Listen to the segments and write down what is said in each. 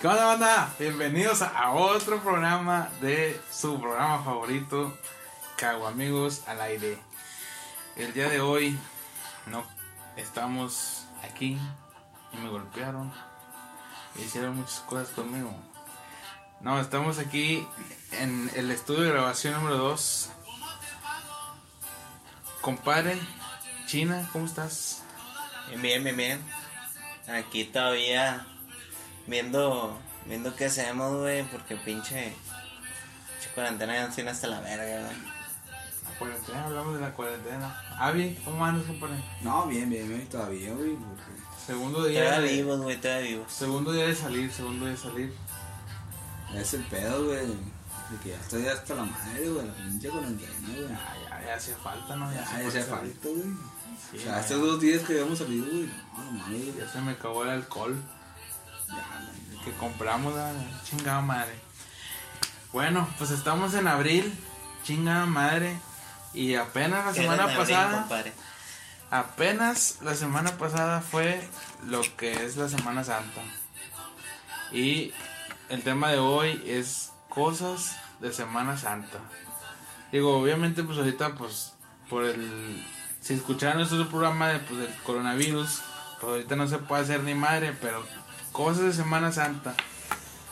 ¿Qué onda, banda? Bienvenidos a otro programa de su programa favorito, Cago Amigos al Aire. El día de hoy no estamos aquí y me golpearon y hicieron muchas cosas conmigo. No, estamos aquí en el estudio de grabación número 2. Compadre, China, ¿cómo estás? Bien, bien, bien. Aquí todavía viendo viendo qué hacemos, güey, porque pinche, pinche cuarentena ya nos hasta la verga, güey. La cuarentena, hablamos de la cuarentena. Avi, ¿cómo andas, compadre? No, bien, bien, bien, todavía, güey. Segundo día. Todavía vivos, güey, todavía vivos. Segundo día de salir, segundo día de salir. Es el pedo, güey. De que ya estoy hasta la madre, güey, la pinche cuarentena, güey. Ya, ya, ya hacía falta, ¿no? Ya, Ya, puede falta, güey. Sí, o sea, ya. estos dos días que habíamos salido, güey, no, no mames, güey. Ya se me acabó el alcohol Ya, que compramos, la chingada madre. Bueno, pues estamos en abril, chingada madre. Y apenas la semana abril, pasada, compadre. apenas la semana pasada fue lo que es la Semana Santa. Y el tema de hoy es cosas de Semana Santa. Digo, obviamente pues ahorita pues por el si escucharon nuestro programa de, pues, del coronavirus, pues ahorita no se puede hacer ni madre, pero cosas de Semana Santa,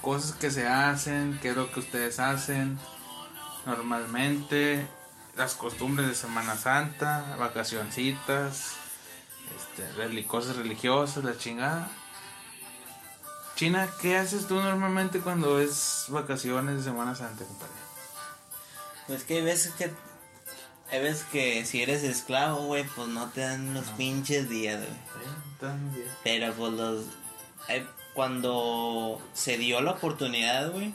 cosas que se hacen, qué es lo que ustedes hacen normalmente, las costumbres de Semana Santa, vacacioncitas, este, cosas religiosas, la chingada. China, ¿qué haces tú normalmente cuando es vacaciones de Semana Santa, compadre? Pues que hay veces que. Hay veces que si eres esclavo, güey, pues no te dan los pinches días, güey. Pero pues los. Eh, cuando se dio la oportunidad, güey.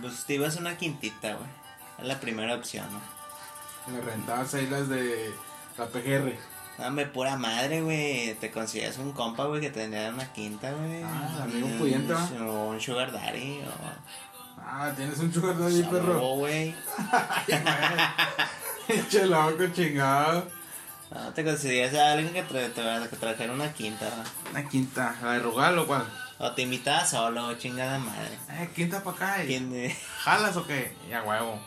Pues te ibas a una quintita, güey. Es la primera opción, ¿no? Le rentabas ahí las de la PGR. Dame pura madre, güey. Te consigues un compa, güey, que tendría una quinta, güey. Ah, amigo pudiente, ¿va? O un sugar daddy, o... Ah, tienes un sugar daddy, perro. Güey. Che loco, chingado. No, te conseguías a alguien que, tra tra- que trajera una quinta. Una quinta, la de Rugal o cuál. O te invitaba solo, chingada madre. Eh, quinta para acá. y- ¿Quién de- ¿Jalas o qué? Ya huevo.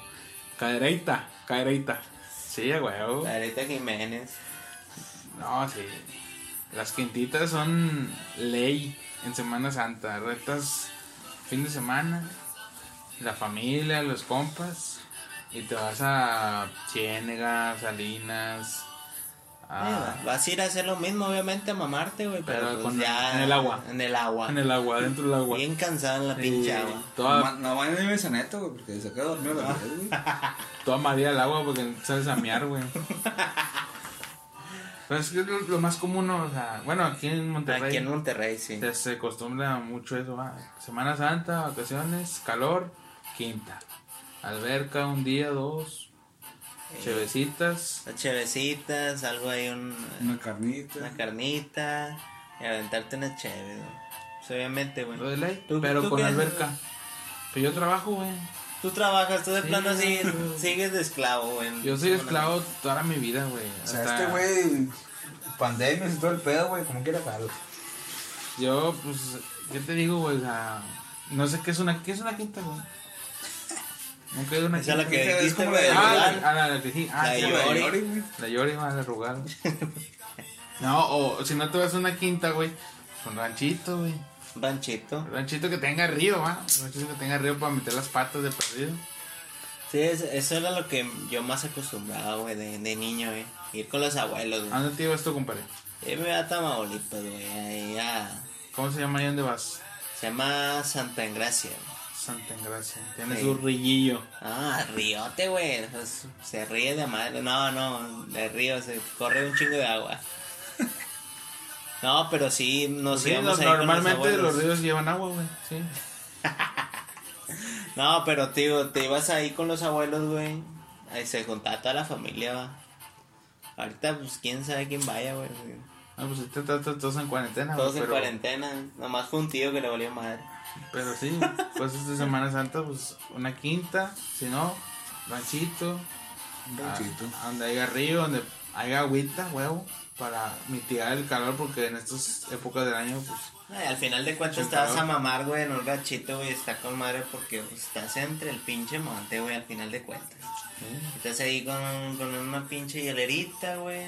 Cadereita, cadereita. Sí, a huevo. Clarita Jiménez. No, sí. Las quintitas son ley en Semana Santa. Retas fin de semana, la familia, los compas. Y te vas a Ciénega, Salinas. A- Eh, Vas a ir a hacer lo mismo, obviamente, a mamarte, güey. Pero, Pero pues con- ya. en el agua. En el agua. en el agua, dentro del agua. Bien cansado en la Sí, pinche agua. No, Toda, no vayan a irme a neto, güey, porque se queda dormido la vez, güey. toda María el agua porque sabes amear, güey. Pero es que es lo, lo más común, ¿no? o sea, bueno, aquí en Monterrey. Aquí en Monterrey, sí. Se, se acostumbra mucho eso, va. Semana Santa, vacaciones, calor, quinta. Alberca, un día, dos. Chevecitas. Las chevecitas, algo ahí, un, Una carnita. una carnita. Y aventarte una cheve. Pues, obviamente, güey. Lo de ley, ¿Tú- pero tú con alberca. Pero yo trabajo, güey. Tú trabajas, tú de Sí, plano así, güey. sigues de esclavo, güey. Yo soy esclavo toda mi vida, güey. O sea, Hasta- este güey, pandemias y todo el pedo, güey, como quiera jalo. Yo, pues, ¿qué te digo, güey? O sea, no sé qué es una, ¿qué es una quinta, güey. Nunca he ido a una Esa es la que Es dijiste, como güey. la de Ah, la, ah, la que sí. Ah, La sí, de la Yori. Yori, güey. La Yori más de Rugal. No, o si no te vas a una quinta, güey. Un ranchito, güey. Ranchito. Un ranchito que tenga río, ¿va? Un ranchito que tenga río para meter las patas de perdido. Sí, es- eso era lo que yo más acostumbraba, güey, de, de niño, güey. Ir con los abuelos, ¿A güey. dónde te ibas tú, compadre? Yo me voy a Tamaulipas, güey. Ahí a... ¿Cómo se llama y dónde vas? Se llama Santa Engracia, güey. Santa Engracia. Tiene Sí. su rillillo. Ah, riote, güey. Pues, se ríe de madre. No, no, de río se corre un chingo de agua. No, pero sí nos Sí, íbamos los- ahí con normalmente los ríos llevan agua, güey. Sí. No, pero tío, te ibas ahí con los abuelos, güey. Ahí se juntaba toda la familia, va. Ahorita, pues, quién sabe quién vaya, güey. Ah, pues todos, todos en cuarentena. Todos en cuarentena. Nomás fue un tío que le valió madre. Pero sí, cosas de Semana Santa, pues una quinta, si no, ranchito, Un ranchito. a- donde haya río, donde haya agüita, huevo, para mitigar el calor, porque en estas épocas del año, pues Ay, al final de cuentas te vas a mamar, güey, en un ranchito, güey, está con madre porque pues, estás entre el pinche monte, güey, al final de cuentas. Estás ahí con, con una pinche hielerita, güey.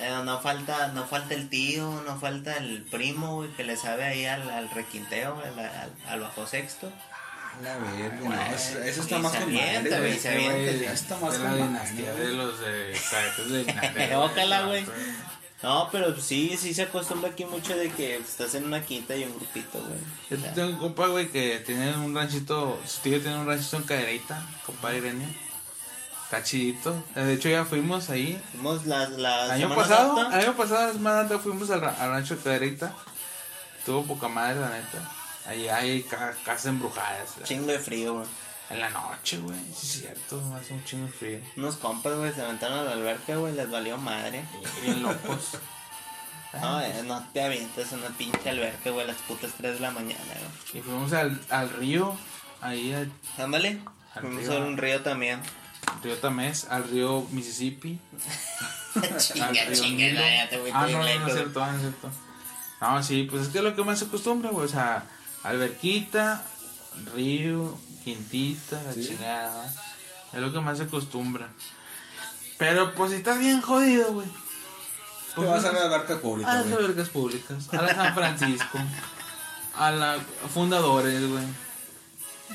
Eh, no falta no falta el tío, no falta el primo, güey, que le sabe ahí al, al requinteo, al, al, al bajo sexto. La verga, no, eso, eso y está más se con madre, güey, se avienta. está más con la dinastía de los de cadetes de. Ojalá, güey. No, pero sí, sí se acostumbra aquí mucho de que estás en una quinta y un grupito, güey. Yo tengo un compa, güey, que tiene un ranchito, su tío tiene un ranchito en Cadereyta, compa Irenio. Está chidito. Eh, De hecho, ya fuimos ahí. Fuimos las, El año pasado, Santa. el año pasado, la semana antes fuimos al, ra- al rancho de Cadereyta. Tuvo poca madre, la neta. Ahí hay ca- casas embrujadas. la- Chingo de frío, güey. En la noche, güey. Sí, es cierto, hace un chingo de frío. Unos compas, güey, se aventaron a la alberca, güey, les valió madre. Bien locos. No, eh, no te avientas en una pinche alberca, güey, a las putas 3 de la mañana, güey. Y fuimos al, al río, ahí al Ándale, Al fuimos a un río también. Río Tamés, al río Mississippi. al chinga, río chinga, no, ya te fuiste Ah, no, no, es cierto, ah, no es cierto. No, sí, pues es que es lo que más se acostumbra, güey. O sea, alberquita, río, quintita, la Sí. chingada. Es lo que más se acostumbra. Pero pues si estás bien jodido, güey. Te vas a la alberca a pública, las güey. albercas públicas, a la San Francisco, a la fundadores, güey.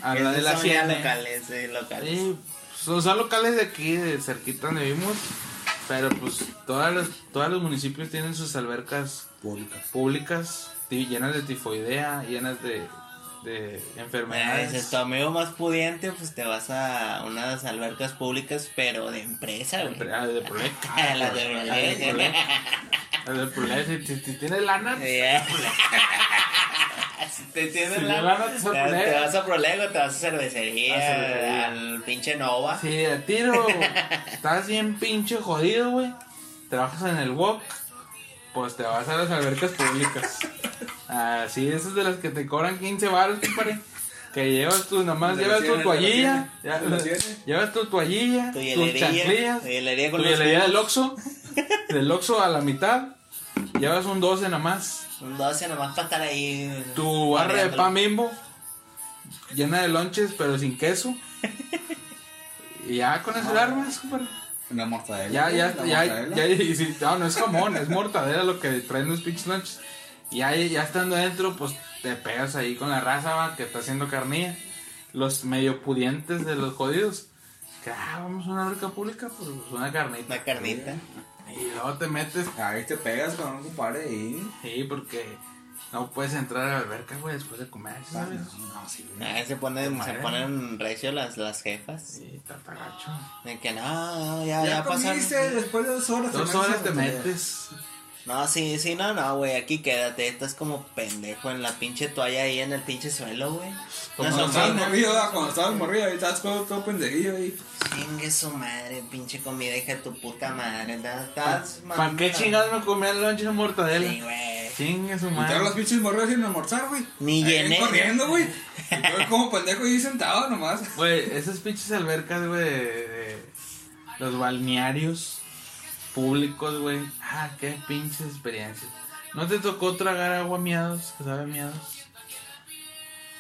A la de la ya Ciene. locales, sí, locales. Sí, son, son locales de aquí, de cerquita donde vivimos. Pero pues todas las, todos los municipios tienen sus albercas Pública. públicas ti- llenas de tifoidea, llenas de, de enfermedades. dices, tu amigo más pudiente, pues te vas a unas albercas públicas, pero de empresa, güey. Ah, de Prolec. Ah, las de Ah, de. Las si, tienes lana, Si te tienes Si la, te, vas a Prolego, te vas a cervecería, A cervecería. al pinche Nova. Si de tiro estás bien pinche jodido, güey. Trabajas en el WOC, pues te vas a las albercas públicas. Así, esas de las que te cobran 15 baros, compadre. Que llevas tu, nomás llevas tu toallilla. Llevas tu toallilla, Tu tus chanclillas, tu hielería del. Oxxo. Del Oxxo a la mitad. Llevas un 12 nomás. Un 12 nomás para estar ahí. Tu barra de pan bimbo. Llena de lonches, pero sin queso. Y ya con eso la armas, compadre. Una mortadela. Ya, ya, ya, mortadela. ya, y si- no, no es jamón, es mortadela lo que traen los pinches lunches. Y ya, ya estando adentro, pues te pegas ahí con la raza va, que está haciendo carnilla. Los medio pudientes de los jodidos. Que, ah, vamos a una alberca pública, pues una carnita. Una carnita. Y luego te metes, Ahí te pegas con un compadre y... sí, porque no puedes entrar a la alberca, güey, después de comer, ¿sabes? No, sí. Ah, se ponen, se ponen recio las, las jefas. Sí, tatagacho. De que no, no, ya, Ya, ya, pasaron. comiste después de dos horas. Dos te metes horas te tarea. No, sí, sí, no, no, güey, aquí quédate. Estás como pendejo en la pinche toalla ahí en el pinche suelo, güey. Como Una no Cuando estabas morrido, cuando estabas morrido, ahí estás todo, todo pendejillo ahí. Chingue su madre, pinche comida, hija de tu puta madre. ¿verdad? Estás ¿Para qué chingados me comía el lunch de mortadela? Sí, güey. Chingue su Entraron madre. los pinches morridos sin almorzar, güey. Ni Ahí llené. corriendo, güey. Yo como pendejo ahí sentado nomás. Güey, esas pinches albercas, güey, de, de los balnearios públicos, güey. Ah, qué pinches experiencias. ¿No te tocó tragar agua miados? Que sabe miados.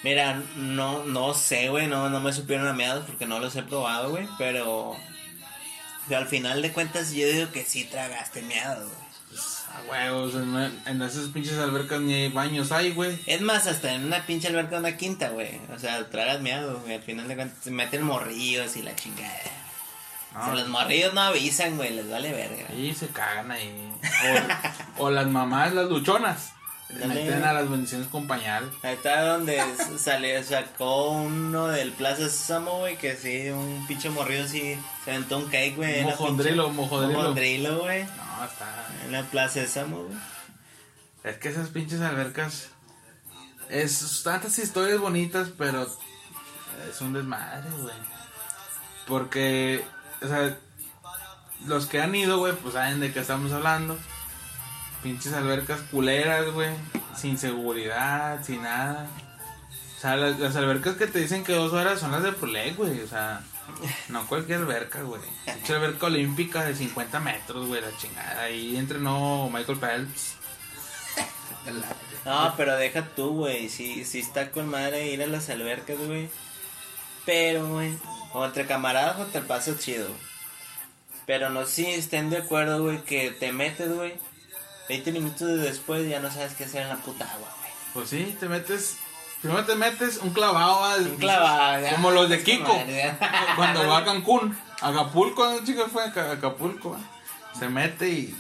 Mira, no, no sé, güey, no, no me supieron a meados porque no los he probado, güey, pero, pero al final de cuentas yo digo que sí tragaste meados, güey. Pues, a huevos, en, en esas pinches albercas ni baños hay, güey. Es más, hasta en una pinche alberca, una quinta, güey. O sea, tragas meados, güey. Al final de cuentas se meten morrillos y la chingada. O sea, No, los morrillos no avisan, güey, les vale verga. y se cagan ahí. O, o las mamás, las luchonas. Le meten a las bendiciones con pañal. Ahí está donde salió, sacó uno del Plaza Sésamo, güey, que sí, un pinche morrillo sí se aventó un cake, güey. Mojondrilo, mojondrilo. Mojondrilo, güey. No, está. En la Plaza Sésamo, güey. Es que esas pinches albercas. Es tantas historias bonitas, pero es un desmadre, güey. Porque, o sea, los que han ido, güey, pues saben de qué estamos hablando. Pinches albercas culeras, güey. Sin seguridad, sin nada. O sea, las, albercas que te dicen que dos horas son las de Prolec, güey. O sea, no cualquier alberca, güey. Pinche alberca olímpica de 50 metros, güey, la chingada. Ahí entrenó Michael Phelps. No, pero deja tú, güey. Sí, sí está con madre ir a las albercas, güey. Pero, güey, o entre camaradas o te paso chido. Pero no sé si estén de acuerdo, güey, que te metes, güey. 20 minutos después ya no sabes qué hacer en la puta agua, güey. Pues sí, te metes. Primero te metes un clavado. Un clavado, ya. Como los de Kiko. Cuando va a Cancún. Acapulco, un chico fue a Ca- Acapulco. Se mete y.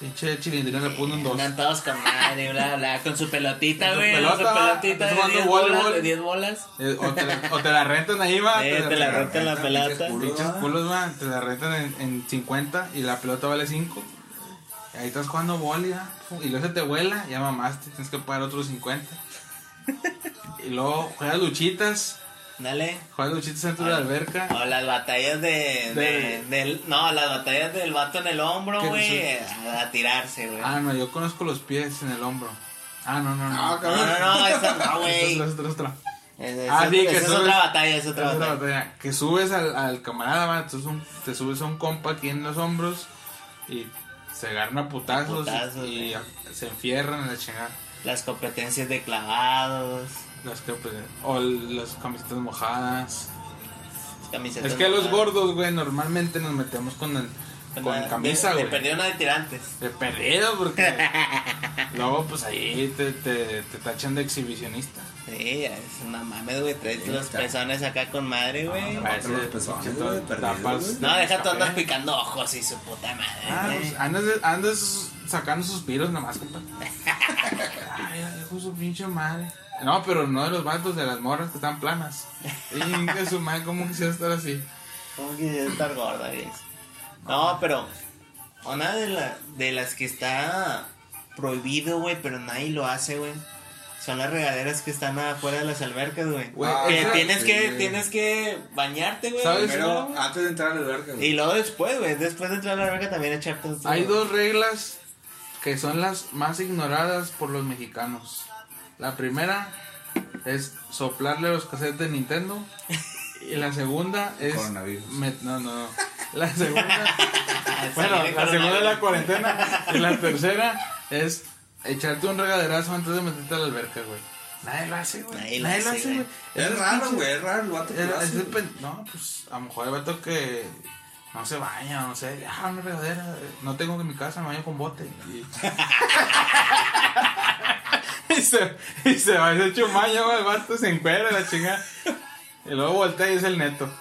Pinche chilindrina le pone un dos. Andan todos con madre, bla, bla, con su pelotita, Con su güey. Con su pelota, pelotita estás de jugando 10 voleibol. bolas. De 10 bolas. Eh, O te, la, o te la rentan ahí, va. Eh, te la rentan la rentan, pelota. pinches culos. Va. Te la rentan en, en 50 y la pelota vale 5. Y ahí estás jugando boli, va, Y luego se te vuela, ya mamaste, tienes que pagar otros 50. Y luego juegas luchitas. Dale. Juegas luchitas dentro de la alberca. O las batallas de, de- del. No, las batallas del vato en el hombro, ¿Qué güey. A, a tirarse, güey. Ah, no, yo conozco los pies en el hombro. Ah, no, no, no. Ah, No, cabrón. no, no, esa no, Es güey. otra, es otra, es otra. Es, Ah, es- sí, que esa es subes- otra batalla, es otra Es otra batalla. batalla. Que subes al, al camarada, va, entonces un- te subes a un compa aquí en los hombros y se agarran a putazos, Putazos, y güey. se enfierran en la chingada. Las competencias de clavados. Las que, pues, o las camisetas mojadas. Camisetas Es que los gordos, güey, normalmente nos metemos con, el, con camisa, güey. De perdió una de tirantes. De perdido, porque luego, pues ahí te, te, te tachan de exhibicionista. Sí, es una mames, güey. Traes Sí, los está. pezones acá con madre, güey. Parece los pezones, güey, tapas-. No, deja tú andas picando ojos y su puta madre. Ah, pues andas, andas sacando suspiros nomás, compa. Ay, hijo su pinche madre. No, pero no de los vatos, de las morras que están planas. Y que su madre, ¿cómo quisiera estar así? ¿Cómo quisiera estar gorda? No, pero una de, la, de las que está prohibido, güey, pero nadie lo hace, güey. Son las regaderas que están afuera de las albercas, güey. Tienes que sí. tienes que bañarte, güey. ¿Sabes? Primero, antes de entrar a la alberca, güey. Y luego después, güey, después de entrar a la alberca también echarte Hay dos reglas que son las más ignoradas por los mexicanos. La primera es soplarle los cassettes de Nintendo. Y la segunda es. Coronavirus. met- no, no, no. La segunda. bueno, la segunda es la cuarentena. Y la tercera es echarte un regaderazo antes de meterte a la alberca, güey. Nadie lo hace, güey. Nadie Nadie, lo hace, güey. Es el raro, güey, es raro el vato que lo hace, No, pues a lo mejor el vato que no se baña, no sé. Ah, una regadera. No tengo en mi casa, me baño con bote. Y, y se, y se va, se echa un baño, güey, el vato se encuera la chingada. Y luego voltea y es el neto.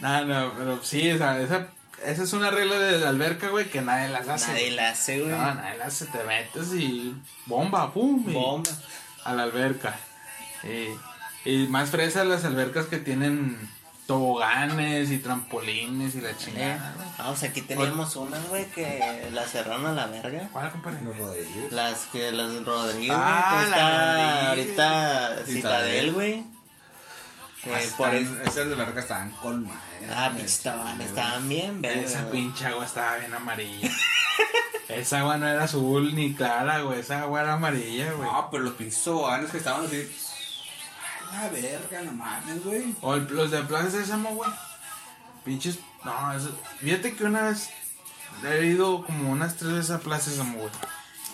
no, no, pero sí, esa, esa, esa es una regla de la alberca, güey, que nadie las hace. Nadie la hace, güey. No, nadie las hace. Te metes y bomba, pum. y- Bomba. a la alberca. Y, y más fresas las albercas que tienen toboganes y trampolines y la Eh, chingada. güey. Vamos, aquí teníamos unas, güey, que la cerraron a la verga. ¿Cuál, compadre? Los Rodríguez. Las que las Rodríguez, Ah, güey, que la está Rodríguez. ahorita Citadel. Güey. Ah, Eh, por. Esas de verga estaban con madre. Ah, pinches estaban, estaban bien, verga. Esa pinche agua estaba bien amarilla. esa agua no era azul ni clara, güey. Esa agua era amarilla, güey. No, pero los pinches toboganes que estaban así. La verga, no mames, güey. O el- los de Plaza Sésamo, güey. Pinches. No, eso- fíjate que una vez he ido como unas tres veces a Plaza Sésamo, güey.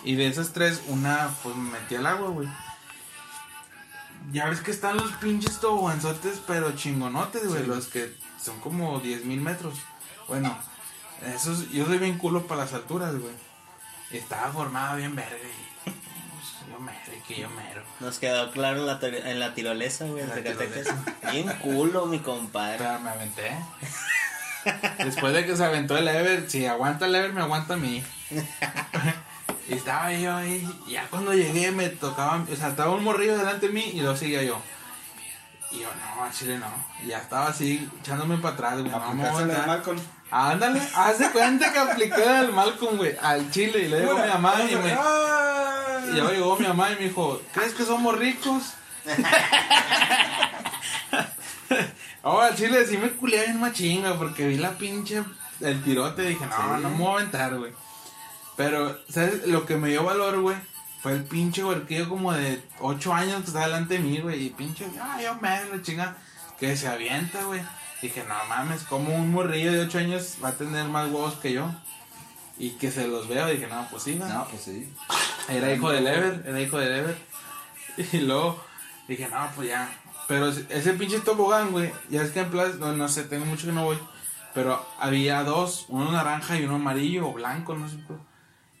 Y de esas tres, una, pues me metí al agua, güey. Ya ves que están los pinches toboganzotes, pero chingonotes, güey. Los que son como 10 mil metros. Bueno, esos, yo soy bien culo para las alturas, güey. Estaba formado bien verga. Yo mero, y que yo mero. Nos quedó claro en la, en la tirolesa, güey, en La Zacatecas. Bien culo, mi compadre. Pero me aventé. Después de que se aventó el Ever, si aguanta el Ever, me aguanta a mí. y estaba yo ahí. Ya cuando llegué, me tocaba. O sea, estaba un morrillo delante de mí y lo seguía yo. Y yo, no, Chile no. Y ya estaba así, echándome para atrás, güey. Voy a. Malcolm. Ándale, haz de cuenta que apliqué al Malcolm, güey, al Chile. Y le digo a mi mamá y me. Y ya llegó mi mamá y me dijo, ¿crees que somos ricos? Oh, al chile sí me culé bien machinga porque vi la pinche el tirote y dije, no, Sí. no me voy a aventar, güey. Pero, ¿sabes? Lo que me dio valor, güey, fue el pinche huerquillo como de 8 años que está delante de mí, güey. Y pinche, ah, yo me la chinga, que se avienta, güey. Dije, no mames, como un morrillo de 8 años va a tener más huevos que yo. Y que se los veo, dije, no, pues sí, ¿no? No, pues sí. Era hijo del Ever, era hijo del Ever. Y luego dije, no, pues ya. Pero ese pinche tobogán, güey, ya es que en plaza, no, no sé, tengo mucho que no voy. Pero había dos, uno naranja y uno amarillo o blanco, no sé.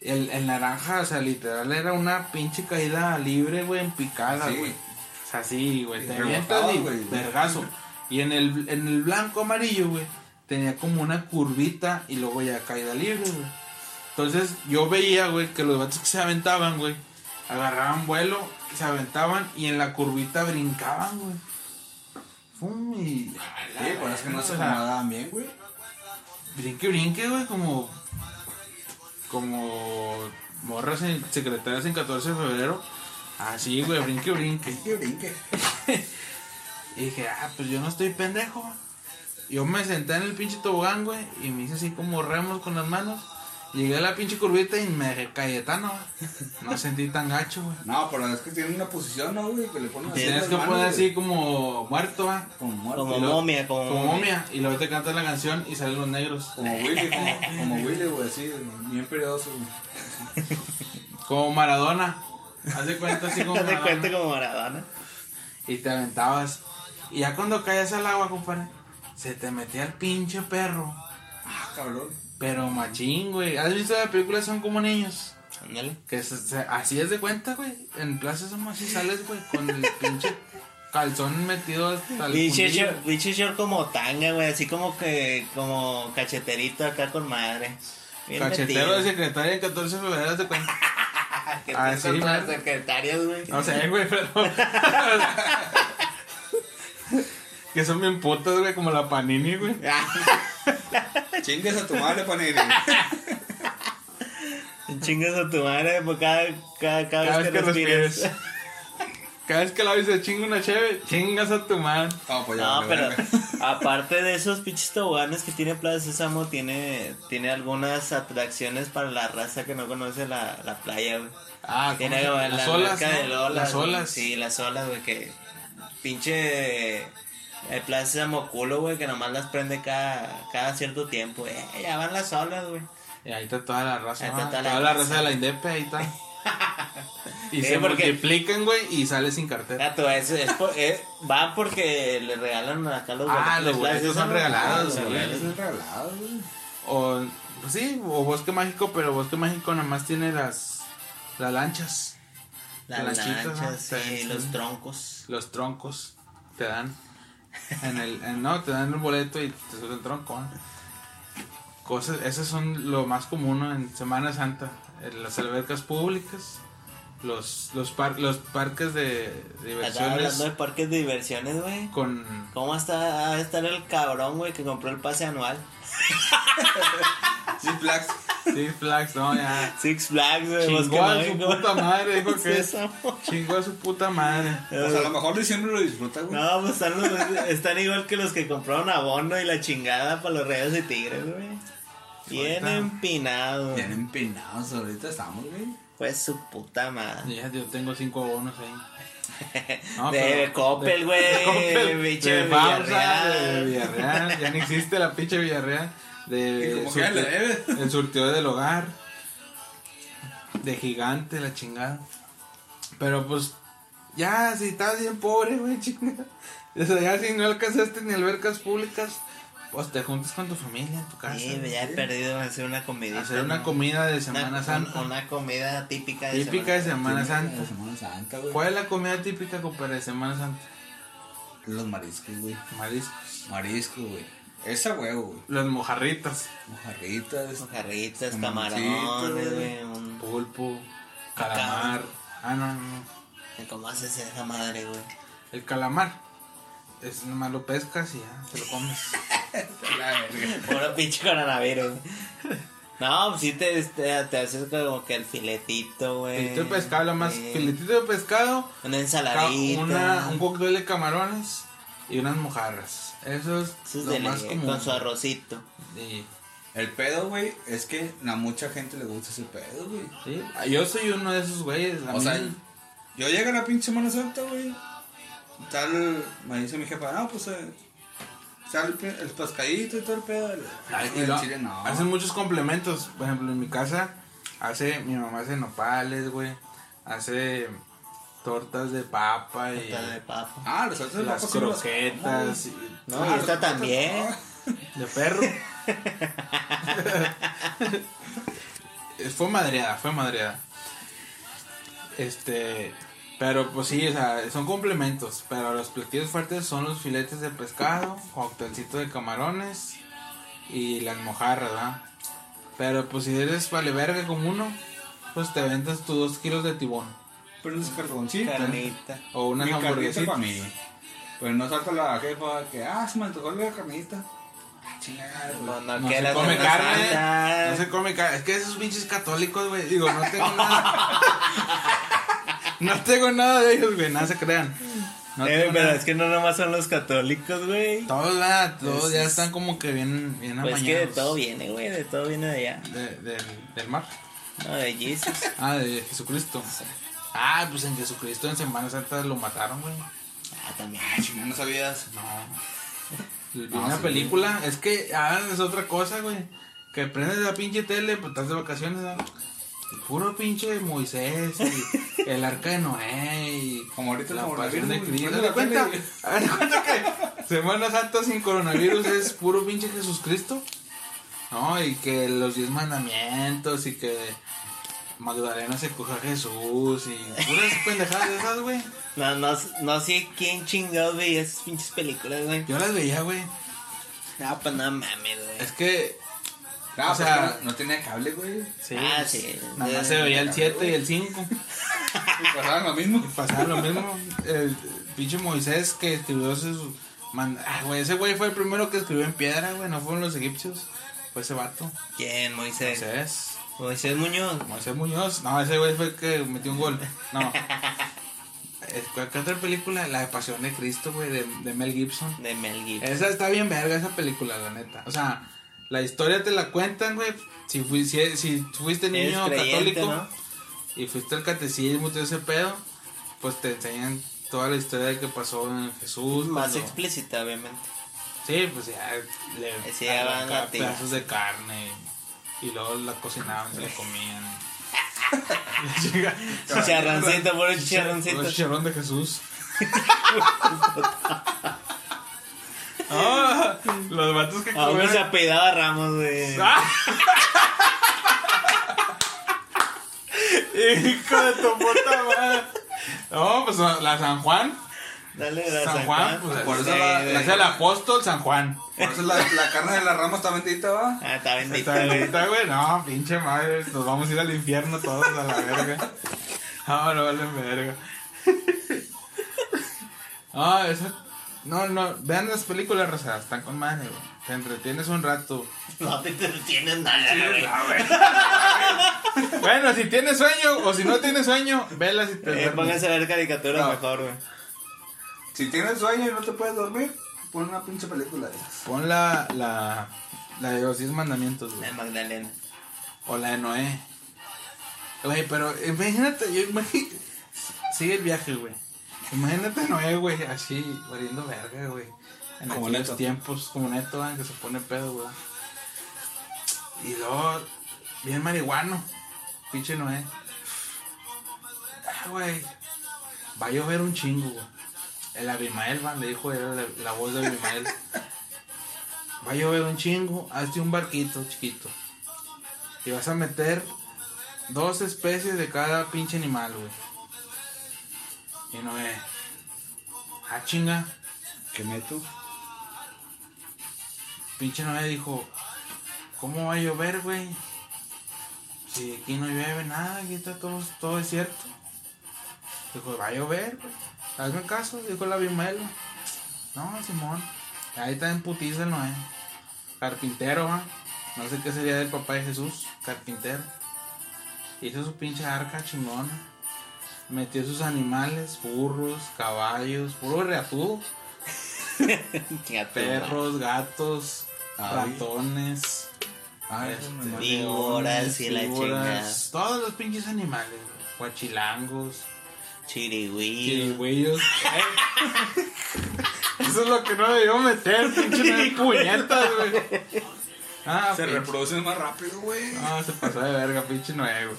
El, el naranja, o sea, literal era una pinche caída libre, güey, en picada, Sí. güey. O sea, sí, güey, te avientas y vergazo. Y en el, en el blanco amarillo, güey, tenía como una curvita y luego ya caída libre, güey. Entonces yo veía, güey, que los vatos que se aventaban, güey, agarraban vuelo, se aventaban y en la curvita brincaban, güey. Fum y. Sí, pues es que no se acomodaban bien, güey. Brinque, brinque, güey, como. Como. Morras en, secretarias en 14 de febrero. Así, güey, brinque, brinque. Que brinque. Y dije, ah, pues yo no estoy pendejo. Yo me senté en el pinche tobogán, güey, y me hice así como remos con las manos. Llegué a la pinche curvita y me dejé Cayetano, güey. No sentí tan gacho, güey. No, pero es que tiene una posición, ¿no, güey? Que le ponen así. Tienes que manos, poner así como muerto, va. Como muerto. Como Y luego- momia, como, Como momia. Y luego te cantas la canción y salen los negros. Como Willy, como, como Willy, güey, así, bien periodoso, güey. Como Maradona. Haz de cuenta así como Haz de Maradona. cuenta como Maradona. Y te aventabas. Y ya cuando caías al agua, compadre, se te metía el pinche perro. Ah, cabrón. Pero machín, güey. ¿Has visto la película Son como niños? Ándale. Que se- se- así es de cuenta, güey. En Plaza somos así sales, güey, con el pinche calzón metido hasta el Pinche short, pinche short como tanga, güey, así como que, como cacheterito acá con madre. Bien Cachetero metido. de secretaria en 14 de febrero, de cuenta. que Ah, te son las secretarias, güey. No sé, güey, pero. que son bien putas, güey, como la Panini, güey. Chingues a tu madre, Panini. Chingas a tu madre por cada, cada, cada, Cada vez que, respires. Cada vez que la se chinga una cheve, chingas a tu madre. No, pues ya. No, vale, pero aparte de esos pinches toboganes que tiene Plaza Sésamo, tiene, tiene algunas atracciones para la raza que no conoce la, la playa, güey. Ah, Tiene ¿cómo como se- la las olas, de ¿no? Lola. Las güey. olas. Sí, las olas, güey, que pinche el Plaza Sésamo culo, güey, que nomás las prende cada, cada cierto tiempo. Eh, ya van las olas, güey. Y ahí está toda la raza, Ahí está toda, toda la, raza de la Indepe, ahí está. Y Sí, se multiplican, güey, y sale sin cartera. Gato, es, es por- eh, va porque le regalan acá los Ah, los boletos son regalados, los sí. boletos. Es regalado, güey. O, pues sí, o Bosque Mágico, pero Bosque Mágico nada más tiene las, las lanchas. Las Las lanchas, sí. los troncos. Los troncos te dan. En el, en- no, te dan el boleto y te sueltan el tronco. ¿no? Cosas, esas son lo más común en Semana Santa. En las albercas públicas, los, los, par- los parques de Acá diversiones hablando de parques de diversiones, güey. con... ¿Cómo está a estar el cabrón, güey, que compró el pase anual? Six Flags. Six Flags, no, ya. Six Flags, güey. Chingó a su puta madre, dijo que chingó a su puta madre. O sea, a lo mejor diciembre lo disfruta, güey. No, pues están, los- están igual que los que compraron abono y la chingada para los Reyes y Tigres, güey. Bien Ahorita. empinado. Bien empinados ahorita estamos, güey. Pues su puta madre. Ya, yo tengo cinco abonos ahí. No, de pero- Coppel, güey. de Coppel, de Villarreal. de Villarreal. Ya no existe la pinche Villarreal. De como que el surtidor del hogar. De gigante, la chingada. Pero pues, ya, si estás bien pobre, güey, chingada. O sea, ya si no alcanzaste ni albercas públicas, pues te juntas con tu familia en tu casa. Sí, ya he perdido hacer una comidita. Hacer una ¿no? comida de Una- Semana Santa. Una comida típica de Típica de Semana Semana Sí, Santa. Semana Santa, güey. ¿Cuál es la comida típica, compadre, de Semana Santa? Los mariscos, güey. Mariscos. Marisco, güey. Esa huevo, güey. Las mojarritas. Mojarritas. Mojarritas, camarones, güey. un- Pulpo. Calamar. Ah, no, no, no. ¿Cómo haces esa madre, güey? El calamar. Es nomás lo pescas y ya, te lo comes. La verga. Puro pinche coronavirus. No, pues sí te, te, te haces como que el filetito, güey. Filetito de pescado, lo más. Sí. Filetito de pescado. Una ensaladita. Una, un cóctel de camarones y unas mojarras. Eso es Eso es lo de más común. con su arrocito. Sí, El pedo, güey, es que a mucha gente le gusta ese pedo, güey. sí. Yo soy uno de esos güeyes. O mí- sea, yo llego a la pinche Semana Santa, güey. Tal, me dice mi jefa, no, pues, eh, Sale el, el pescadito y todo el pedo. el- Ay, el lo- chile no. Hacen muchos complementos. Por ejemplo, en mi casa hace, mi mamá hace nopales, güey. Hace tortas de papa y Torta de papa. Ah, de las papa croquetas y- No, Ah, y esta también. de perro. Fue madreada, fue madreada. Este, pero pues sí, o sea, son complementos. Pero los platillos fuertes son los filetes de pescado, coctelcito de camarones y las mojarras, ¿verdad? Pero pues si eres vale verga como uno, pues te ventas tus dos kilos de tibón. Pero es carboncito. Carnita. O unas Mi carnita hamburguesitas. para mí. Pues no salta la jefa que, ah, se me antojó la carnita. Ah, chingada, güey. No, no, No que se come carne, Santa. No se come carne. Es que esos pinches católicos, güey. Digo, no tengo nada. no tengo nada de ellos, güey. Nada se crean. No Eh, pero nada. es que no nomás son los católicos, güey. Todos, ¿verdad? Todos Es- ya es- están como que bien, bien Pues es amañados. que de todo viene, güey, de todo viene de allá. De- del, del mar. No, de Jesus. Ah, de Jesucristo. Ah, pues en Jesucristo en Semana Santa lo mataron, güey. Ah, también. Ah, chingada, no sabías. No. Vi No, una sí. película. Es que, ah, es otra cosa, güey. Que prendes la pinche tele, pues estás de vacaciones, ¿no? Puro pinche Moisés y el arca de Noé y Como ahorita la pasión de Cristo. güey. ¿Haz de cuenta? ¿Haz de cuenta que Semana Santa sin coronavirus es puro pinche Jesucristo? No, y que los diez mandamientos y que Magdalena se coja a Jesús y puras pendejadas de esas, güey. No, no, no sé quién chingados veía esas pinches películas, güey. Yo las veía, güey. No, pues no mames, güey. Es que O sea- pues, no tenía cable, güey. Sí, Ah, pues, sí. Nada más se veía el 7 y el 5. Y pasaban lo mismo. Pasaba lo mismo. El pinche Moisés que escribió sus. man- Ah, güey, ese güey fue el primero que escribió en piedra, güey. No fueron los egipcios. Fue ese vato. ¿Quién? Moisés. Moisés. Moisés Muñoz. Moisés Muñoz. No, ese güey fue el que metió un gol. No. Eh, ¿Cuál- ¿Qué otra película? La de Pasión de Cristo, güey, de, de Mel Gibson. De Mel Gibson. Esa está bien verga, esa película, la neta. O sea, la historia te la cuentan, güey. Si, fui- si, si fuiste niño creyente, católico ¿no? y fuiste al catecismo y todo ese pedo, pues te enseñan toda la historia de que pasó en Jesús. Más cuando- explícita, obviamente. Sí, pues ya le Sí, pedazos de carne y luego la cocinaban y se la comían. La chica- Chicharroncito, puro Un chicharroncito. chicharrón de Jesús. Ah, los vatos que Aún no comen- se apellidaba Ramos, güey. Hijo de tu puta madre. No, pues la San Juan. Dale, la San Juan, pues por eso la-. La el apóstol San Juan. Por eso la, la carne de la rama está bendita, va. Ah, está bendita, Está bonita, güey. No, pinche madre. Nos vamos a ir al infierno todos a la verga. No, no vale verga. No, eso. No, no. Vean las películas, Rosa. Están con madre, güey. Te entretienes un rato. No te entretienes nada, güey. Bueno, si tienes sueño o si no tienes sueño, velas y te Eh, pónganse a ver caricaturas No. mejor, güey. Si tienes sueño y no te puedes dormir, pon una pinche película de esas. Pon la, la, la de los 10 mandamientos, La güey. de Magdalena. O la de Noé. Güey, pero imagínate, yo imagi- Sigue el viaje, güey. Imagínate Noé, güey, así, valiendo verga, güey. En Como aquellos Neto. tiempos, como neto, güey, que se pone pedo, güey. Y luego, bien marihuano, pinche Noé. Ah, güey. Va a llover un chingo, güey. El Abimael, va, le dijo era la, la voz de Abimael. Va a llover un chingo, hazte un barquito chiquito. Y vas a meter dos especies de cada pinche animal, güey. Y no es. Ah, chinga. ¿Qué meto? Pinche Noé dijo: ¿Cómo va a llover, güey? Si aquí no llueve nada, aquí está todo, todo desierto. Dijo: Va a llover, güey. Hazme caso, dijo la Abimael. No, Simón. Ahí está en putiza el Noé. Carpintero, ¿va? No sé qué sería del papá de Jesús. Carpintero. Hizo su pinche arca chingona. Metió sus animales, burros, caballos, puro reatudo. Perros, gatos, Ay. ratones. Ay, este, Víboras y la víboras, Todos los pinches animales. Guachilangos. Chirigüillos. Eso es lo que no debió meter, pinche puñetas, güey. Ah, Se pinche- reproducen más rápido, güey. No, se pasó de verga, pinche nuevo.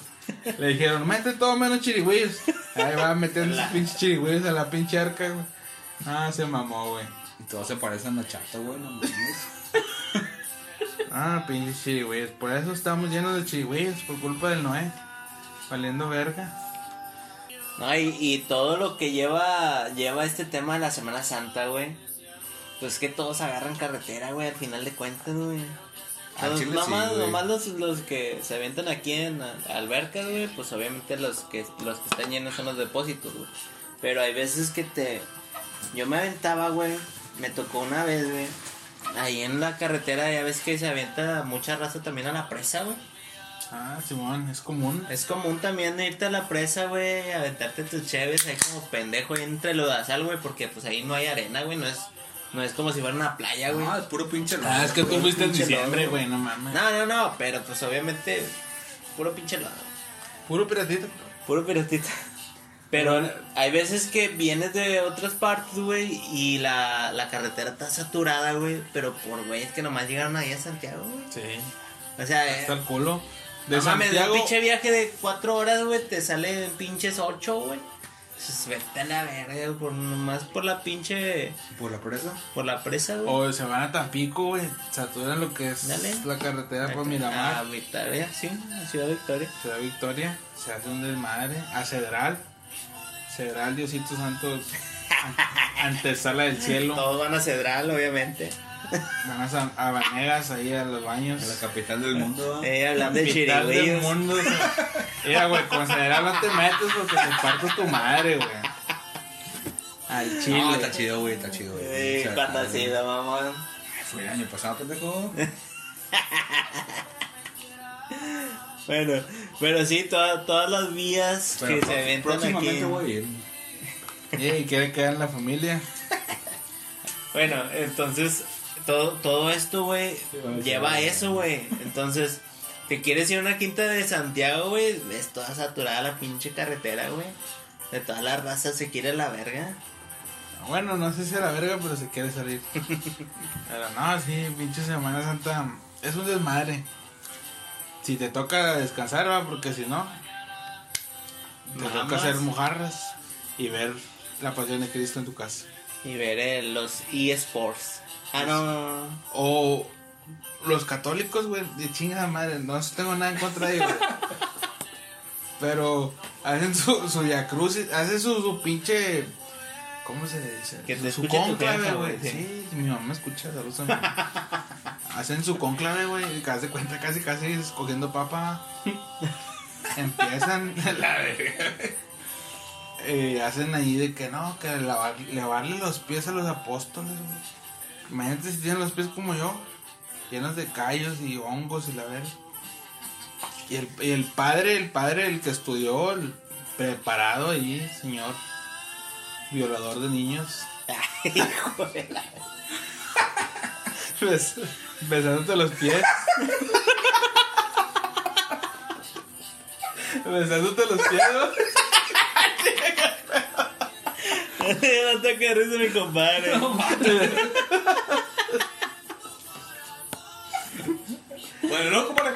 Le dijeron, mete todo menos chirigüeyos. Ahí va metiendo sus pinches chirigüeyos a la pinche arca, güey. Ah, se mamó, güey. Y todos se parecen a Chato, güey. No mames. Ah, pinches chirigüeyos. Por eso estamos llenos de chirigüeyos, por culpa del Noé. Valiendo verga. No, y, y todo lo que lleva lleva este tema de la Semana Santa, güey. Pues que todos agarran carretera, güey, al final de cuentas, güey. Chile nomás sí, güey. nomás los, los que se avientan aquí en albercas, güey, pues obviamente los que los que están llenos son los depósitos, güey. Pero hay veces que te... Yo me aventaba, güey, me tocó una vez, güey. Ahí en la carretera ya ves que se avienta mucha raza también a la presa, güey. Ah, Simón, es común. Es común también irte a la presa, güey, aventarte tus cheves ahí como pendejo ahí entre lo de sal, güey, porque pues ahí no hay arena, güey, no es, no es como si fuera una playa, güey. No, es puro pinche lodo, Ah, es que tú güey. fuiste en diciembre, lodo. güey, no mames. No, no, no, pero pues obviamente puro pinche lado, Puro piratito. puro piratita. Pero hay veces que vienes de otras partes, güey, y la, la carretera está saturada, güey, pero por güeyes que nomás llegaron ahí a Santiago, güey. Sí. O sea, eh, Hasta el culo. De no mames, de Santiago. un pinche viaje de cuatro horas, güey, te sale en pinches ocho, güey. Pues vete a la verga, por, nomás por la pinche, ¿Por la presa? por la presa, güey. O se van a Tampico, güey. Saturan lo que es Dale. la carretera por A Miramar. Victoria, sí, a Ciudad Victoria. Ciudad Victoria. Se hace un desmadre. A Cedral. Cedral, Diosito Santo. an- Antesala del cielo. Todos van a Cedral, obviamente. Van a, San- a Vanegas, ahí a los baños. En la capital del mundo. Eh, hablando de Capital del chirigüillos. mundo. o sea. Mira, güey, con no te metes porque te parto tu madre, güey. Al chile. No, está chido, güey, está chido, güey. Eh, sea, cuando ha güey. sido, mamón. Fue el año pasado, pendejo. Bueno, pero sí, todas todas las vías Pero que se pro- aventan aquí. próximamente voy a ir. Y quiere quedar en la familia. Bueno, entonces, todo, todo esto, güey, lleva a eso, güey. Entonces, te quieres ir a una quinta de Santiago, güey, ves toda saturada la pinche carretera, güey. De toda la raza se quiere la verga. Bueno, no sé si a la verga, pero se quiere salir. Pero no, sí, pinche Semana Santa es un desmadre. Si te toca descansar, va, porque si no, te Nada toca más. hacer mojarras y ver la pasión de Cristo en tu casa. Y ver eh, los eSports. Ah, no. O los católicos, güey, de chingada madre, no tengo nada en contra de ellos. güey. Pero hacen su, su hacen su, su pinche. ¿Cómo se dice? Que te su jefa, güey. Sí. mi mamá me escucha, saludos a mi. Hacen su conclave, güey, y casi cuenta, casi, casi escogiendo papa. Empiezan la verga. Eh, hacen ahí de que no, que lavar, lavarle los pies a los apóstoles, güey. Imagínate si tienen los pies como yo, llenos de callos y hongos y la verga. Y el, y el padre, el padre, el que estudió, el preparado ahí, señor, violador de niños, Hijo de la- bes- besándote los pies. besándote los pies, ¿no? no te que risa mi compadre. Bueno, no, compadre.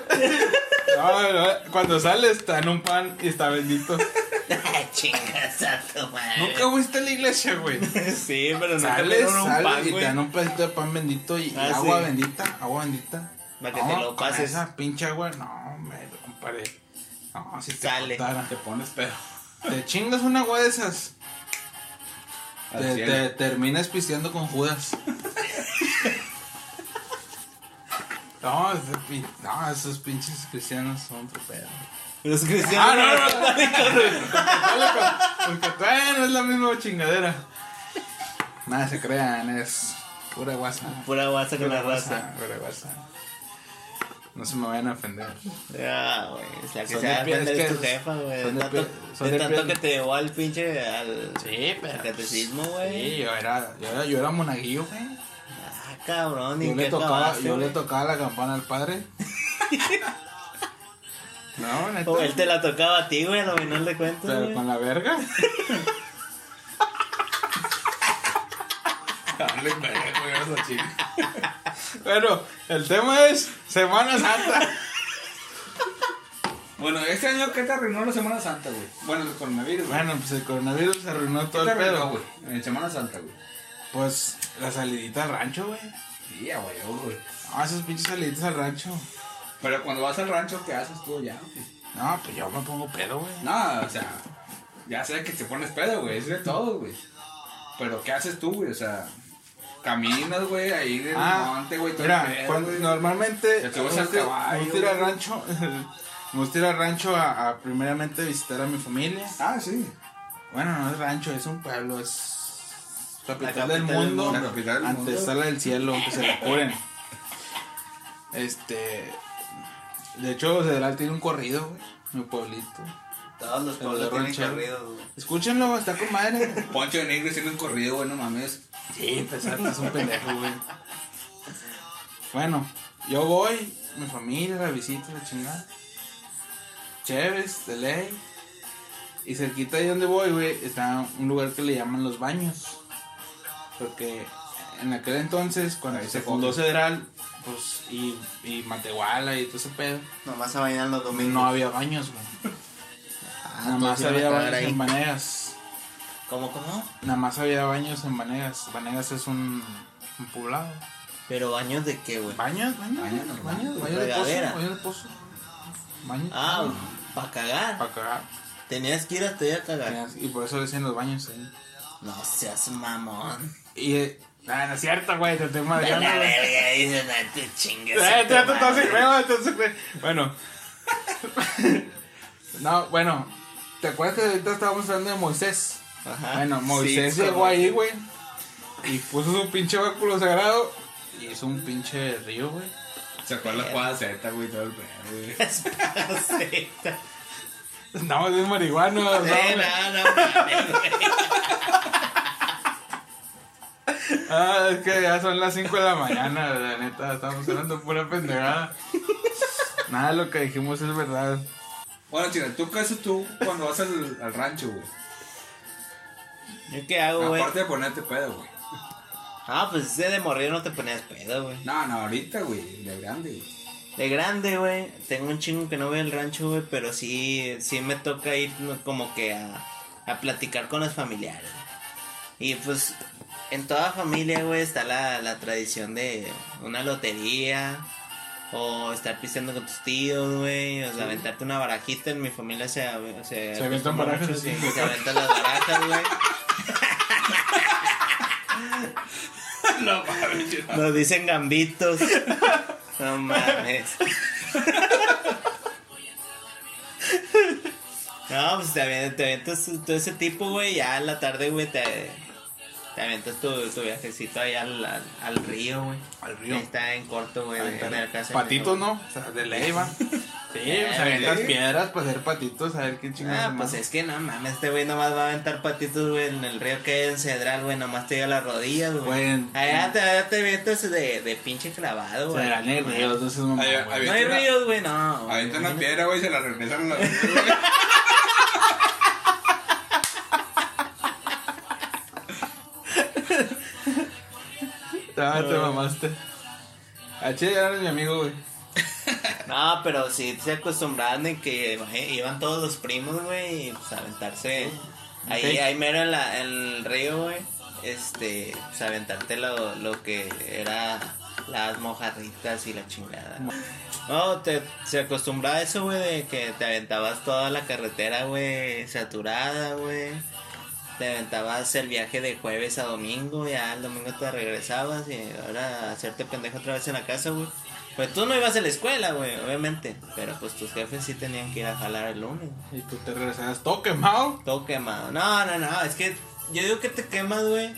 No, no, cuando sales está en un pan y está bendito. Chingas a tu madre. Nunca fuiste a la iglesia, güey. Sí, pero no Sales, te un sales pan, y te dan un pedacito de pan bendito y Ah, agua sí. bendita, agua bendita. Para que te lo pases. esa pinche agua, no, me lo comparé. No, si te Sale. contara. Te pones pedo. Te chingas una agua de esas. Te, te terminas pisteando con Judas. No, no, esos pinches cristianos son pedo. Los Ah, cristianos. no, no, no. Porque no es la misma chingadera. Nada se crean, es pura guasa. Pura guasa con la raza. pura guasa. No se me vayan a ofender. Ya, güey. Es la que Son se de va a es tu jefa, güey. son De tanto, pie- son de de tanto que te llevó al pinche. al. Sí, pero. al catecismo, Sí, güey. yo era, yo era, yo era monaguillo, güey. Ah, cabrón. ¿y Yo le tocaba, acabaste, yo le tocaba la campana al padre. no, neta. O él te la tocaba a ti, güey, a lo final de cuentas. Pero con la verga. Dale, pendejo, ya vas a chingar. Bueno, el tema es Semana Santa. Bueno, este año, ¿qué te arruinó la Semana Santa, güey? Bueno, el coronavirus. güey. Bueno, pues el coronavirus arruinó ¿Qué todo te el arruinó, pedo. güey? En Semana Santa, güey. Pues la salidita al rancho, güey. Sí, a güey, güey. No, esos pinches saliditas al rancho. Pero cuando vas al rancho, ¿qué haces tú ya? güey? No, pues yo me pongo pedo, güey. No, o sea, ya sé que te pones pedo, güey, es de todo, güey. Pero ¿qué haces tú, güey? O sea, caminas, güey, ahí del Ah, monte, güey, Mira, pedo, cuando- güey. normalmente Te gusta ir al rancho. me gusta ir al rancho a, a primeramente visitar a mi familia. Ah, sí. Bueno, no es rancho, es un pueblo, es capital, capital del mundo. mundo. La capital del mundo. Antesala del cielo, que se la curen. Este. De hecho, Cedral tiene un corrido, güey. Mi pueblito. Todos los pueblos tienen corridos, güey. Escúchenlo, está con madre. Poncho de Negro haciendo un corrido, güey, no mames. Sí, pesarte, es un pendejo, güey. Bueno, yo voy, mi familia, la visita, la chingada. Chéves, de ley. Y cerquita de donde voy, güey, está un lugar que le llaman Los Baños. Porque en aquel entonces, cuando Ahí se fundó coge. Cedral, pues, y, y Matehuala y todo ese pedo, Nomás se bailan los domingos. no había baños, güey. Ah, Nada más entonces iban había baños ahí. en Vanegas. ¿Cómo, cómo? Nada más había baños en Vanegas. Vanegas es un, un poblado. ¿Pero baños de qué, güey? ¿Baños? ¿Baños? Baño normal. ¿Baños? ¿Baños de pozo? ¿Baños de pozo? ¿Baños? Ah, para cagar. Para cagar. Tenías que ir hasta allá a cagar. Y por eso decían los baños ahí. No seas mamón. Y... eh, Ah, no es cierto, güey, te estoy De madreando, la verga, dicen, "Ay, te chingues. Eh, te- tu te- te- madre". te- creo, entonces, güey. Bueno. no, bueno. ¿Te acuerdas que ahorita estábamos hablando de Moisés? Ajá. Bueno, Moisés Sí, llegó ahí, güey. Y puso su pinche báculo sagrado. Y hizo un pinche río, güey. Sacó la jugada Z, güey, todo el pedo, güey. No, es marihuano. no, güey. no. Ah, es que ya son las 5 de la mañana, la neta, estamos hablando pura pendejada. Nada de lo que dijimos es verdad. Bueno, chica, ¿tú qué haces tú cuando vas al, al rancho, güey? ¿Yo qué hago, güey? Aparte de ponerte pedo, güey. Ah, pues ese de morir no te ponías pedo, güey. No, no, ahorita, güey, de grande, güey. De grande, güey. Tengo un chingo que no voy al rancho, güey, pero sí, sí me toca ir como que a, a platicar con los familiares. Y pues en toda familia, güey, está la, la tradición de una lotería o estar pisteando con tus tíos, güey, o sea, aventarte una barajita. En mi familia se, se, Se acostumbra barajas, mucho, sí. sí, se aventan las barajas, güey. No mames, Nos dicen gambitos. No mames. No, pues te avientas, te avientas todo ese tipo, güey. Ya en la tarde, güey, te, te avientas tu, tu viajecito ahí al, al, al río, güey. Al río. Está en corto, güey. Patitos. ¿no? O sea, de ley, va. Sí, Eh, o sea, aventas piedras para hacer patitos, a ver qué chingados. Ah, pues es que no mames, este güey nomás va a aventar patitos, güey, en el río que hay en Cedral, güey, nomás te llega a las rodillas, güey. Bueno. Allá te, allá te avientas de, de pinche clavado, güey. Serán el río, entonces mamá, Ay, güey. ay, No hay ríos, güey, no. Avientan una piedra, güey, se la regresan a la Ah, te mamaste. A Che ya eres mi amigo, güey. No, pero sí se acostumbraban en que güey, iban todos los primos, güey, y pues a aventarse. Ahí, ahí mero en, la, en el río, güey. Este, pues aventarte lo, lo que era las mojarritas y la chingada. No, te, se acostumbraba a eso, güey, de que te aventabas toda la carretera, güey, saturada, güey. Te aventabas el viaje de jueves a domingo, ya el domingo te regresabas y ahora hacerte pendejo otra vez en la casa, güey. Pues tú no ibas a la escuela, güey, obviamente. Pero pues tus jefes sí tenían que ir a jalar el lunes. Y tú te regresabas todo quemado. Todo quemado. No, no, no, es que yo digo que te quemas, güey.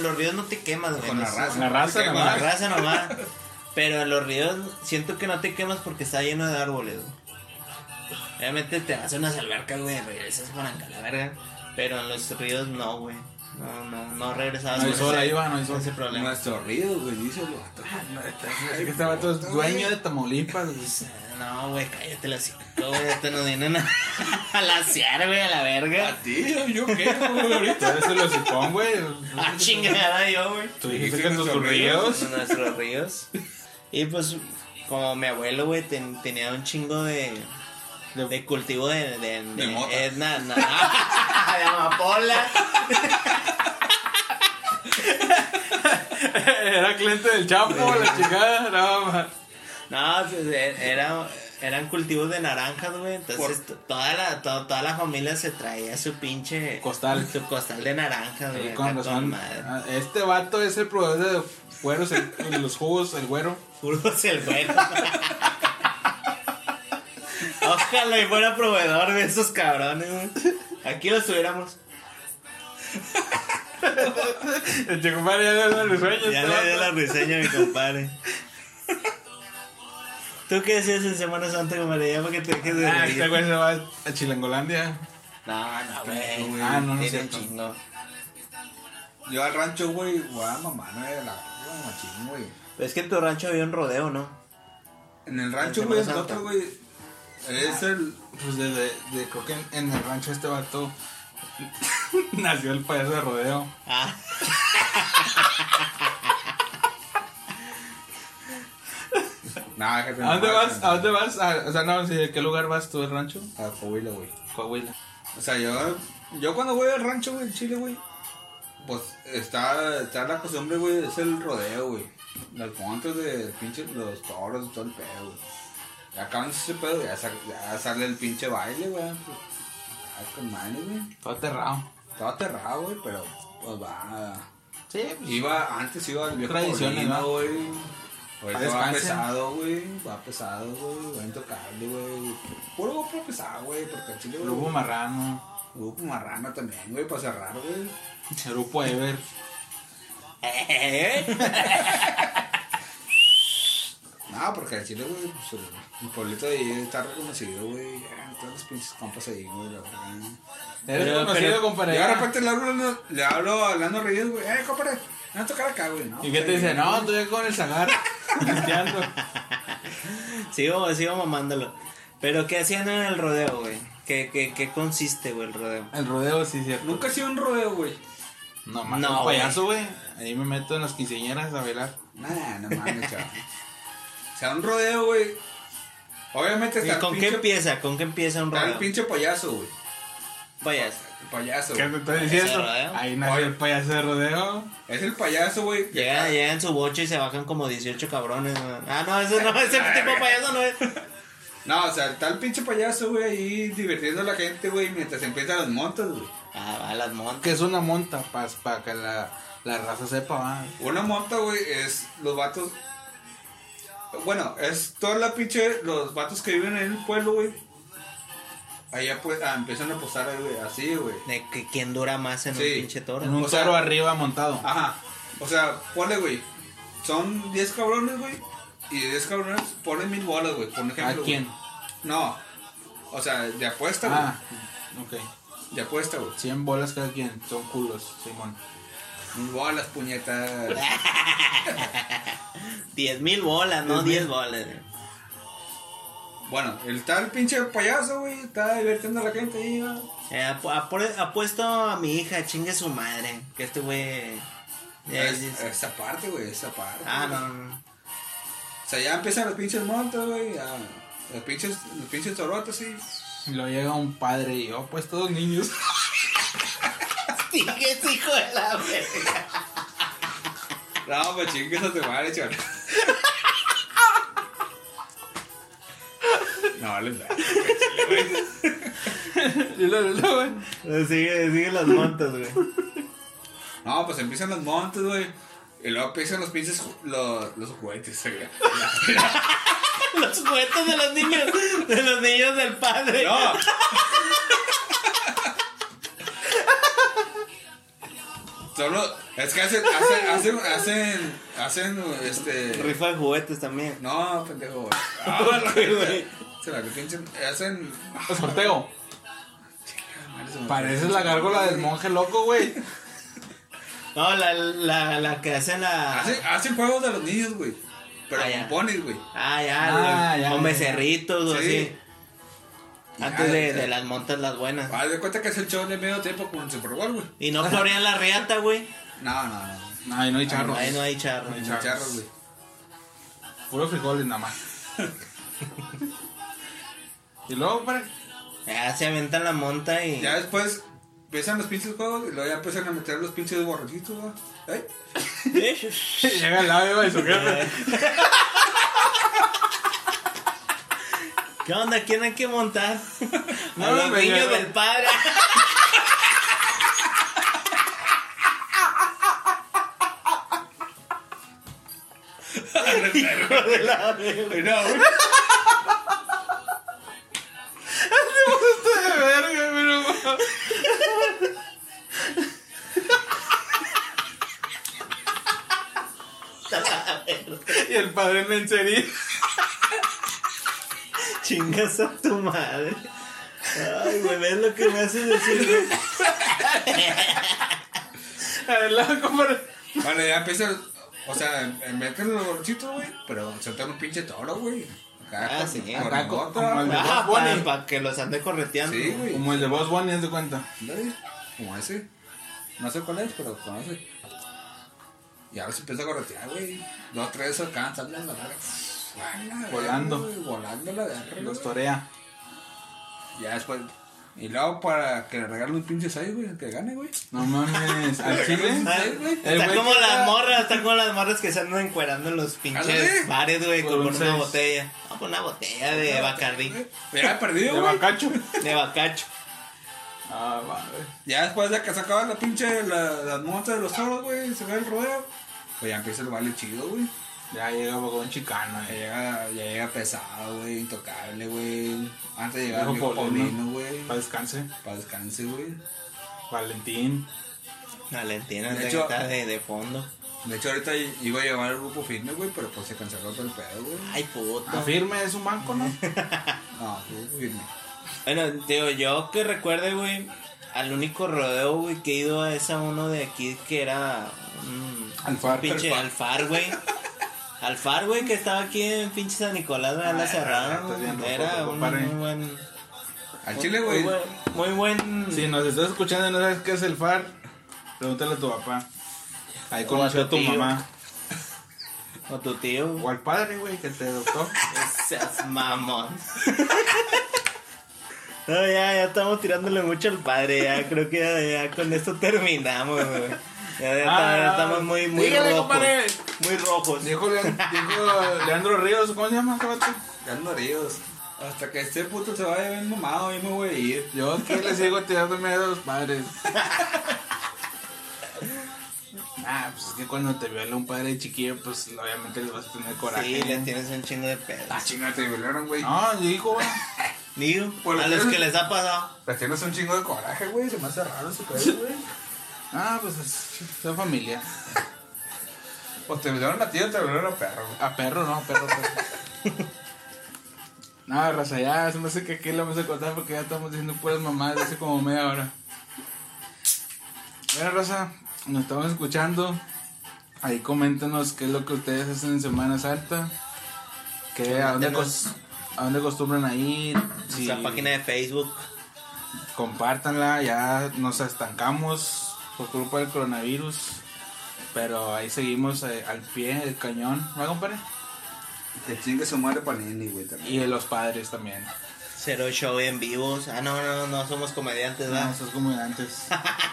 Los ríos no te quemas, güey. Con la raza. La raza Con Con nomás. la raza nomás. Pero en los ríos siento que no te quemas porque está lleno de árboles, güey. Obviamente te vas a unas albercas, güey, regresas por acá la verga. Pero en los ríos no, güey. No, no, no regresabas. No hay sol ahí, va, no hay sol. ese problema. Nuestro río, güey, dice el vato. Así que este vato es dueño de Tamaulipas, güey. No, güey, cállate la hocico, güey, esto no viene nada. Palaciar, güey, a la verga. ¿A ti? ¿Yo qué, güey? Ahorita. Eso lo supón, güey. Ah, chingada yo, güey. Tú dijiste que tus nuestros ríos. En nuestros ríos. Y pues, como mi abuelo, güey, ten- tenía un chingo de, De- de cultivo de. De, De mota. na- na- de amapola. Era cliente del Chapo, la chingada. No, ma. No, era, eran cultivos de naranjas, güey. Entonces, toda la, to- toda la familia se traía su pinche. Costal. Su costal de naranjas, güey. con madre. Ah, Este vato es el proveedor de güeros, el, los jugos, el güero. Puros el güero. Ojalá y fuera proveedor de esos cabrones, güey. Aquí los tuviéramos. El chico compadre ya le da los sueños. Ya este le dio la reseña a mi compadre. ¿Tú qué decías en Semana Santa, compadre? Ya para que te dejes de Ah, este güey se va a Chilangolandia. No, no, güey. Ah, no, no cierto. chingo. Yo al rancho, güey, a mamá, no era la la machín, güey. Es que en tu rancho había un rodeo, ¿no? En el rancho, güey, otro, güey, es el... Pues desde, de, creo que en, en el rancho este vato nació el payaso de rodeo. Ah. Déjate ¿A dónde vas? ¿A dónde vas? A- o sea, no, sí, ¿a qué lugar vas tú del rancho? A Coahuila, güey. Coahuila. O sea, yo, yo cuando voy al rancho, güey, en Chile, güey, pues está, está la costumbre, güey, es el rodeo, güey. Los montes de pinche, los toros y todo el pedo, güey. Ya acaban ese pedo, ya, sa- ya sale el pinche baile, güey. Pues, ah, con madre, güey. Todo aterrado. Estaba aterrado, güey, pero pues va. Sí, pues. Iba, antes iba al viejo Tradiciones, güey. Ahorita va pesado, güey. Va pesado, güey. Va intocable, güey. Puro grupo pesado, güey. Porque el chile, güey. Grupo Marrano. Grupo marrano también, güey, para cerrar, güey. Grupo Ever. No, porque el chile, güey, pues el, el pueblito de ahí está reconocido, güey. Ya, todos los pinches compas ahí, güey, la verdad. Eres Pero- conocido, pero- compadre. Y de repente le hablo, hablando- le hablo hablando reído, güey. Eh, compadre, a tocar acá, güey. ¿no? ¿Y qué te dice? No, estoy con el zagar. Pisteando. Sigo, sigo mamándolo. Pero, ¿qué hacían en el rodeo, güey? ¿Qué, qué, qué consiste, güey, el rodeo? El rodeo, sí, cierto. Nunca ha sido un rodeo, güey. No, más No, un payaso, güey. Ahí me meto en las quinceañeras a bailar. Nah, no mames, chaval. O sea, un rodeo, güey. Obviamente ¿Y está el con qué empieza? ¿Con qué empieza un está el rodeo? pinche payaso, güey. Payaso. El payaso. ¿Qué te estoy ¿Ese diciendo? rodeo? Ahí nació Oye. el payaso de rodeo. Es el payaso, güey. Llega, está- llega en su boche y se bajan como 18 cabrones. güey. Ah, no, ese no, ese tipo de payaso no es. No, o sea, está el pinche payaso, güey, ahí divirtiendo a la gente, güey, mientras empiezan las montas, güey. Ah, va, las montas. Que es una monta, para que la, la raza sepa, va. Una monta, güey, es los vatos. Bueno, es toda la pinche. Los vatos que viven en el pueblo, güey. Allá pues, ah, empiezan a apostar, ahí, güey, así, güey. De que quién dura más en un Sí. pinche toro. En un O sea- toro arriba montado. Ajá. O sea, ponle, güey. Son 10 cabrones, güey. Y de 10 cabrones ponen mil bolas, güey. Por ejemplo. ¿A güey. quién? No. O sea, de apuesta, güey. Ah, ok. De apuesta, güey. 100 bolas cada quien. Son culos, Simón. Mil bolas, puñetas. 10 mil bolas, no 10 bolas. güey. bueno, el tal pinche payaso, güey. Está divirtiendo a la gente ahí, güey. Eh, apu- apu- apuesto a mi hija, chingue su madre. Que este güey. eh, Es- es- esa parte, güey, esa parte. Ah, güey. no, no. O sea, ya empiezan los pinches montes, güey. ya. Los pinches, los pinches torotes, sí. Y luego llega un padre y yo, pues todos niños. Sigues, hijo de la verga. No, pues chingues a tu madre, chaval. No, y luego, luego, güey. Sigue, sigue las montas, güey. No, pues empiezan los montes, güey. Y luego empiezan los pinches ju- los, los juguetes, güey. Los juguetes de los niños. De los niños del padre. No. Solo, es que hacen, hacen, hacen, hacen, hacen, este... Rifa de juguetes también. No, pendejo. Ah, hacen... Sorteo. Pareces la gárgola del monje loco, güey. No, la, la, la que hace la. Hacen, hacen juegos de los niños, güey. Pero Ah, con ponis, güey. Ah, ya, Ah, güey. ya, Con ya. becerritos o Sí. así. Antes de, las montas las buenas. Haz de cuenta que es el show de medio tiempo con el Super Bowl, güey. Y no florean la riata, güey. No, no, no. Ay, no hay charros. Ahí no hay charro. hay Ni charros. charros, güey. Puro frijoles nada más. y luego, para. Ya se aventan la monta y. Ya después empiezan los pinches juegos y luego ya empiezan a meter los pinches borrachitos, güey. ¿Eh? Llega el labio de su jefe. ¿Qué onda? ¿Quién hay que montar? No, los niños del padre. No, güey. de verga, pero. y el padre me ensería. Chingas a tu madre. Ay, güey, ¿ves lo que me haces decir, güey? Adelante, compadre. Bueno, ya empiezan. O sea, en- meten los borrachitos, güey. Pero sueltan un pinche toro, güey. Acá, Ah, con- sí. con Acá, como el de Ah, para, que los ande correteando. Sí, güey. Como el de Boss Bunny, haz de cuenta. Como ese. No sé cuál es, pero conoce. Y ahora se empieza a corretear, güey. Dos, tres acá, salen la verga. Ala, Volando. güey, Volando la verga. Los torea. Ya después. Y luego para que le regalen un pinche 6, güey, que gane, güey. No mames. ¿Al chile? Está güey como las morras, está como las morras que se andan encuerando en los pinches bares, güey, con una seis. botella. No, por una botella de Bacardí, Ya he perdido, De bacacho. de bacacho. Ah, madre. Ya después de que se acaba la pinche, la, las montas de los toros, güey, se ve el rodeo. Pues ya empieza el baile chido, güey. Ya llega con un chicano, Ya llega, ya llega pesado, güey, intocable, güey. Antes de llegar viejo Paulino. Güey. Para descanse. Para descanse, güey. Valentín. Valentina De de, hecho- está de, de fondo. De hecho, ahorita iba a llevar el grupo firme, güey, pero pues se canceló todo el pedo, güey. Ay, puto. Ah, firme es un banco, ¿no? No, grupo firme. Bueno, digo, yo que recuerde, güey, al único rodeo, güey, que he ido a esa uno de aquí que era un Alfar. un pinche Alfar. alfar, güey. Alfar, güey, que estaba aquí en pinche San Nicolás, la Ah, güey. viendo Era un muy buen. Al chile, güey. Muy buen. Si nos estás escuchando y no sabes qué es el FAR, pregúntale a tu papá. Ahí conoció a tu tu tío. mamá. O tu tío. O al padre, güey, que te adoptó. Seas mamón. No, ya, ya estamos tirándole mucho al padre, ya creo que ya, ya con esto terminamos, güey. Ya, ya Ah, ya estamos muy, muy dígale, rojos. compadre. Muy rojos. Dijo, dijo Leandro Ríos, ¿cómo se llama vato? Ya ando ríos. Hasta que este puto se vaya bien mamado, yo me voy a ir. Yo aquí le sigo tirando miedo a los padres. Ah, pues es que cuando te viola un padre chiquillo, pues obviamente le vas a tener coraje. Sí, le tienes un chingo de pedo. Ah, chinga, te violaron, güey. No, digo, güey. Digo, a lo los que- que les ha pasado. Pero tienes un chingo de coraje, güey. Se me hace raro ese pedo, güey. Ah, pues es, familia. Pues te violaron a ti o te violaron a perro, güey. A perro, no, a perro, perro. No, raza, ya, se me hace que aquí lo vamos a contar porque ya estamos diciendo puras mamadas hace como media hora. Bueno, raza, nos estamos escuchando. Ahí coméntanos qué es lo que ustedes hacen en Semana Santa. Que, a, dónde Coméntenos. cos- a dónde acostumbran a ir. Si Nuestra página de Facebook. compártanla, ya nos estancamos por culpa del coronavirus. Pero ahí seguimos eh, al pie del cañón, ¿va, compadre? Que chingue su madre Panini, güey, también. Y de los padres también. Cero show en vivos. Ah, no, no, no somos comediantes, No, ¿verdad? sos comediantes.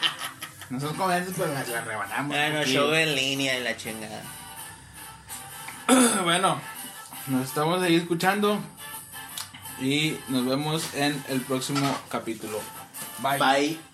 no son comediantes, pero las la rebanamos. Bueno, aquí. show en línea y la chingada. Bueno, nos estamos ahí escuchando. Y nos vemos en el próximo capítulo. Bye. Bye.